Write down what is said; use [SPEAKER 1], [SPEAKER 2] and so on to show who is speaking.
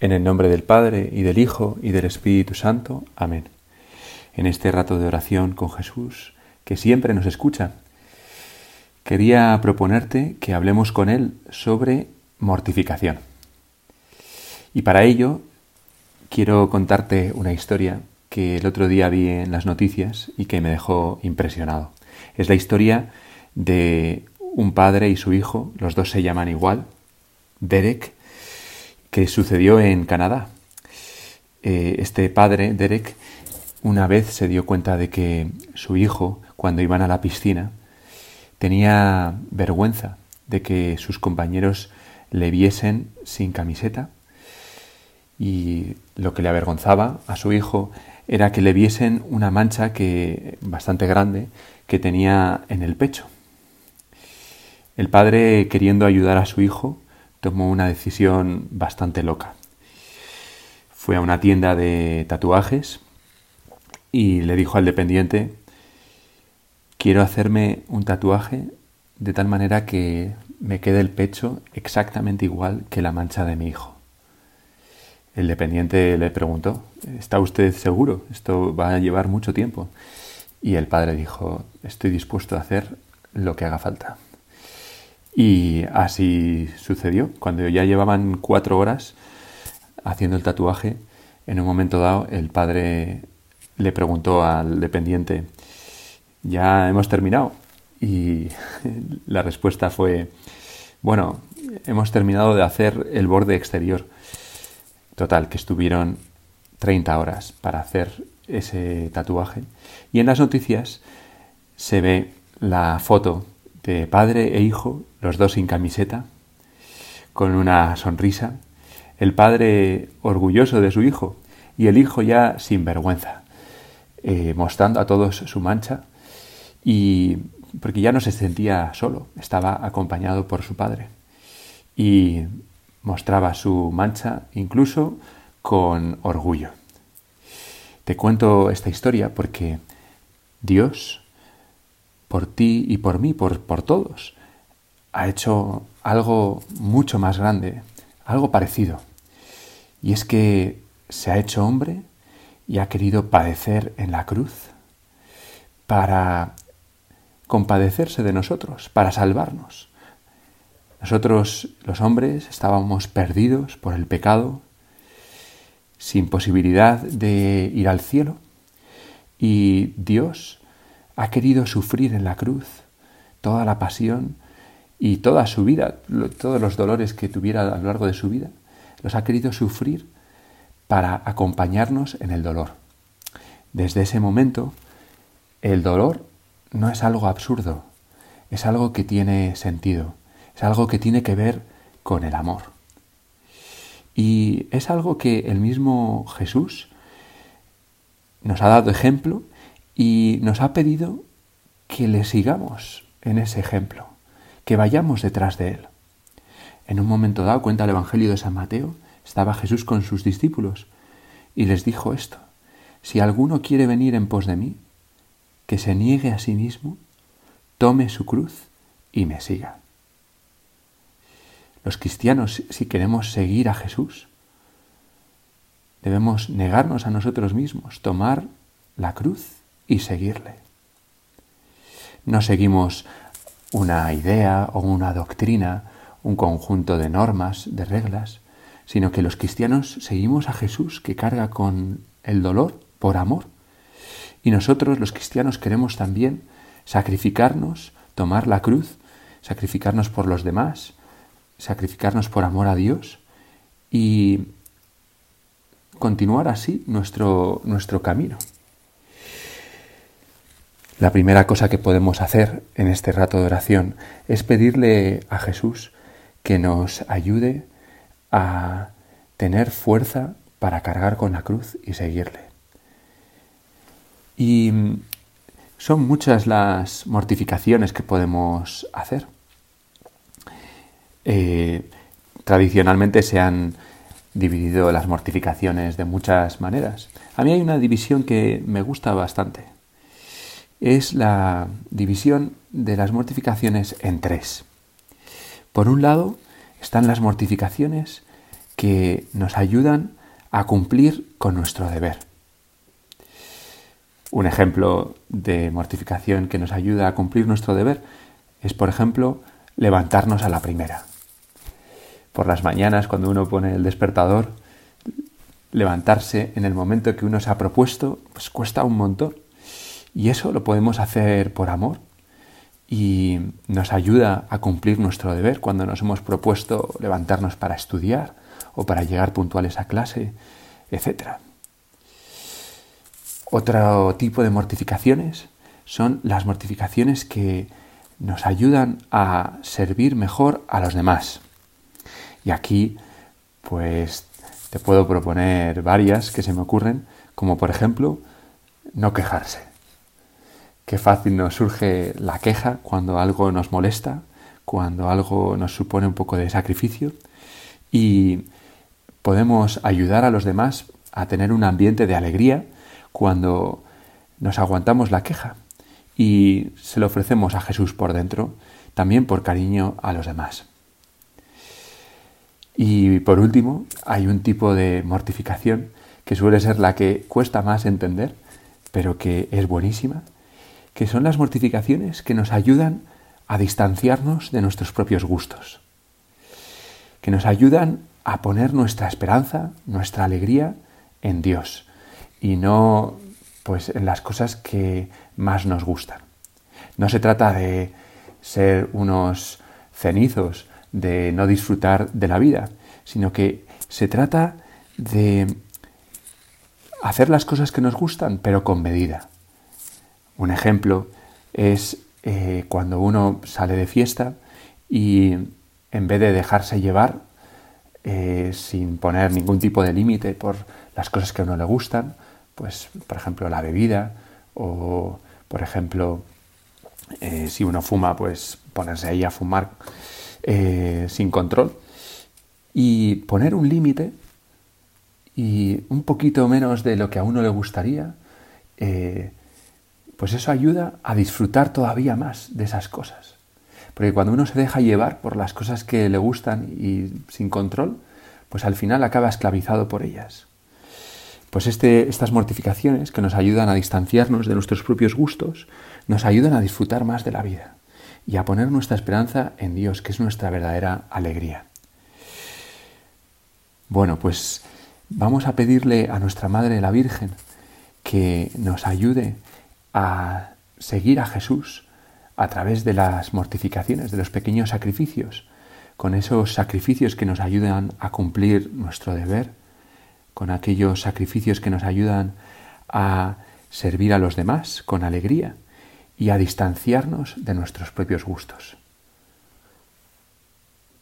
[SPEAKER 1] En el nombre del Padre, y del Hijo, y del Espíritu Santo. Amén. En este rato de oración con Jesús, que siempre nos escucha, quería proponerte que hablemos con Él sobre mortificación. Y para ello quiero contarte una historia que el otro día vi en las noticias y que me dejó impresionado. Es la historia de un padre y su hijo, los dos se llaman igual, Derek, sucedió en Canadá. Eh, este padre, Derek, una vez se dio cuenta de que su hijo, cuando iban a la piscina, tenía vergüenza de que sus compañeros le viesen sin camiseta y lo que le avergonzaba a su hijo era que le viesen una mancha que bastante grande que tenía en el pecho. El padre, queriendo ayudar a su hijo, tomó una decisión bastante loca. Fue a una tienda de tatuajes y le dijo al dependiente, quiero hacerme un tatuaje de tal manera que me quede el pecho exactamente igual que la mancha de mi hijo. El dependiente le preguntó, ¿está usted seguro? Esto va a llevar mucho tiempo. Y el padre dijo, estoy dispuesto a hacer lo que haga falta. Y así sucedió. Cuando ya llevaban cuatro horas haciendo el tatuaje, en un momento dado el padre le preguntó al dependiente, ¿ya hemos terminado? Y la respuesta fue, bueno, hemos terminado de hacer el borde exterior. Total, que estuvieron 30 horas para hacer ese tatuaje. Y en las noticias se ve la foto de padre e hijo los dos sin camiseta, con una sonrisa, el padre orgulloso de su hijo y el hijo ya sin vergüenza, eh, mostrando a todos su mancha y porque ya no se sentía solo, estaba acompañado por su padre y mostraba su mancha incluso con orgullo. Te cuento esta historia porque Dios, por ti y por mí, por, por todos, ha hecho algo mucho más grande, algo parecido. Y es que se ha hecho hombre y ha querido padecer en la cruz para compadecerse de nosotros, para salvarnos. Nosotros, los hombres, estábamos perdidos por el pecado, sin posibilidad de ir al cielo, y Dios ha querido sufrir en la cruz toda la pasión, y toda su vida, todos los dolores que tuviera a lo largo de su vida, los ha querido sufrir para acompañarnos en el dolor. Desde ese momento, el dolor no es algo absurdo, es algo que tiene sentido, es algo que tiene que ver con el amor. Y es algo que el mismo Jesús nos ha dado ejemplo y nos ha pedido que le sigamos en ese ejemplo que vayamos detrás de Él. En un momento dado, cuenta el Evangelio de San Mateo, estaba Jesús con sus discípulos y les dijo esto, si alguno quiere venir en pos de mí, que se niegue a sí mismo, tome su cruz y me siga. Los cristianos, si queremos seguir a Jesús, debemos negarnos a nosotros mismos, tomar la cruz y seguirle. No seguimos una idea o una doctrina, un conjunto de normas, de reglas, sino que los cristianos seguimos a Jesús que carga con el dolor por amor. Y nosotros los cristianos queremos también sacrificarnos, tomar la cruz, sacrificarnos por los demás, sacrificarnos por amor a Dios y continuar así nuestro, nuestro camino. La primera cosa que podemos hacer en este rato de oración es pedirle a Jesús que nos ayude a tener fuerza para cargar con la cruz y seguirle. Y son muchas las mortificaciones que podemos hacer. Eh, tradicionalmente se han dividido las mortificaciones de muchas maneras. A mí hay una división que me gusta bastante es la división de las mortificaciones en tres. Por un lado están las mortificaciones que nos ayudan a cumplir con nuestro deber. Un ejemplo de mortificación que nos ayuda a cumplir nuestro deber es, por ejemplo, levantarnos a la primera. Por las mañanas, cuando uno pone el despertador, levantarse en el momento que uno se ha propuesto, pues cuesta un montón. Y eso lo podemos hacer por amor y nos ayuda a cumplir nuestro deber cuando nos hemos propuesto levantarnos para estudiar o para llegar puntuales a clase, etc. Otro tipo de mortificaciones son las mortificaciones que nos ayudan a servir mejor a los demás. Y aquí, pues, te puedo proponer varias que se me ocurren, como por ejemplo, no quejarse. Qué fácil nos surge la queja cuando algo nos molesta, cuando algo nos supone un poco de sacrificio y podemos ayudar a los demás a tener un ambiente de alegría cuando nos aguantamos la queja y se lo ofrecemos a Jesús por dentro, también por cariño a los demás. Y por último, hay un tipo de mortificación que suele ser la que cuesta más entender, pero que es buenísima, que son las mortificaciones que nos ayudan a distanciarnos de nuestros propios gustos, que nos ayudan a poner nuestra esperanza, nuestra alegría en Dios y no pues en las cosas que más nos gustan. No se trata de ser unos cenizos, de no disfrutar de la vida, sino que se trata de hacer las cosas que nos gustan, pero con medida. Un ejemplo es eh, cuando uno sale de fiesta y en vez de dejarse llevar eh, sin poner ningún tipo de límite por las cosas que a uno le gustan, pues por ejemplo la bebida o por ejemplo eh, si uno fuma pues ponerse ahí a fumar sin control. Y poner un límite y un poquito menos de lo que a uno le gustaría pues eso ayuda a disfrutar todavía más de esas cosas porque cuando uno se deja llevar por las cosas que le gustan y sin control pues al final acaba esclavizado por ellas pues este, estas mortificaciones que nos ayudan a distanciarnos de nuestros propios gustos, nos ayudan a disfrutar más de la vida y a poner nuestra esperanza en Dios, que es nuestra verdadera alegría. Bueno, pues vamos a pedirle a nuestra Madre la Virgen que nos ayude a seguir a Jesús a través de las mortificaciones, de los pequeños sacrificios, con esos sacrificios que nos ayudan a cumplir nuestro deber con aquellos sacrificios que nos ayudan a servir a los demás con alegría y a distanciarnos de nuestros propios gustos.